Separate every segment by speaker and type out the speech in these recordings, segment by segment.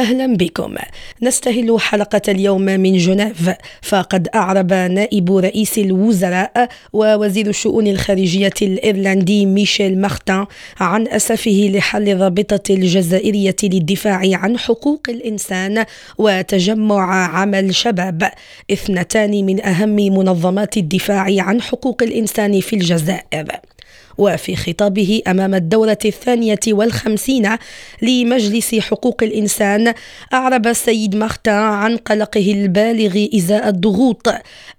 Speaker 1: أهلا بكم. نستهل حلقة اليوم من جنيف. فقد أعرب نائب رئيس الوزراء ووزير الشؤون الخارجية الإيرلندي ميشيل مارتان عن أسفه لحل الرابطة الجزائرية للدفاع عن حقوق الإنسان وتجمع عمل شباب. اثنتان من أهم منظمات الدفاع عن حقوق الإنسان في الجزائر. وفي خطابه أمام الدورة الثانية والخمسين لمجلس حقوق الإنسان أعرب السيد مارتا عن قلقه البالغ إزاء الضغوط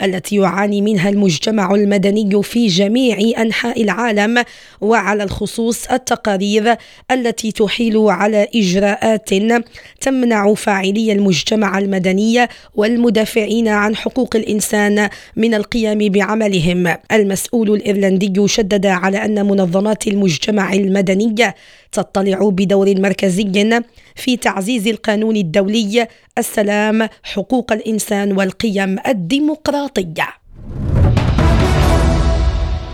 Speaker 1: التي يعاني منها المجتمع المدني في جميع أنحاء العالم وعلى الخصوص التقارير التي تحيل على إجراءات تمنع فاعلي المجتمع المدني والمدافعين عن حقوق الإنسان من القيام بعملهم. المسؤول الإيرلندي شدد على أن منظمات المجتمع المدني تطلع بدور مركزي في تعزيز القانون الدولي السلام حقوق الإنسان والقيم الديمقراطية.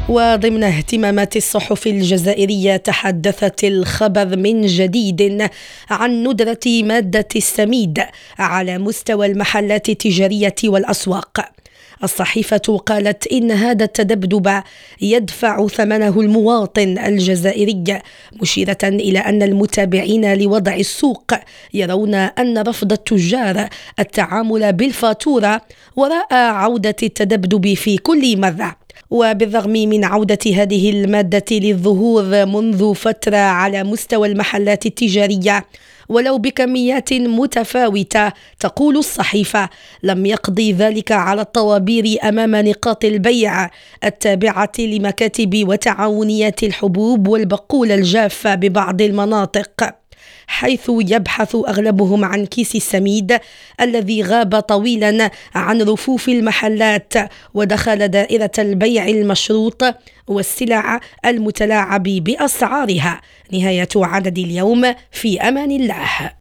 Speaker 1: وضمن اهتمامات الصحف الجزائرية تحدثت الخبر من جديد عن ندرة مادة السميد على مستوى المحلات التجارية والأسواق. الصحيفة قالت إن هذا التدبدب يدفع ثمنه المواطن الجزائري مشيرة إلى أن المتابعين لوضع السوق يرون أن رفض التجار التعامل بالفاتورة وراء عودة التدبدب في كل مرة. وبالرغم من عودة هذه المادة للظهور منذ فترة على مستوى المحلات التجارية ولو بكميات متفاوتة تقول الصحيفة. لم يقضي ذلك على الطوابير أمام نقاط البيع التابعة لمكاتب وتعاونيات الحبوب والبقول الجافة ببعض المناطق. حيث يبحث اغلبهم عن كيس السميد الذي غاب طويلا عن رفوف المحلات ودخل دائرة البيع المشروط والسلع المتلاعب بأسعارها. نهاية عدد اليوم في أمان الله.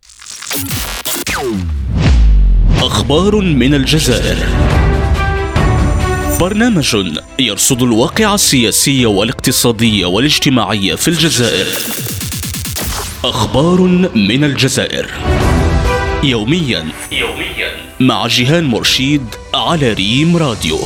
Speaker 2: أخبار من الجزائر. برنامج يرصد الواقع السياسي والاقتصادي والاجتماعي في الجزائر. أخبار من الجزائر. يوميا يوميا. مع جيهان مرشيد على ريم راديو.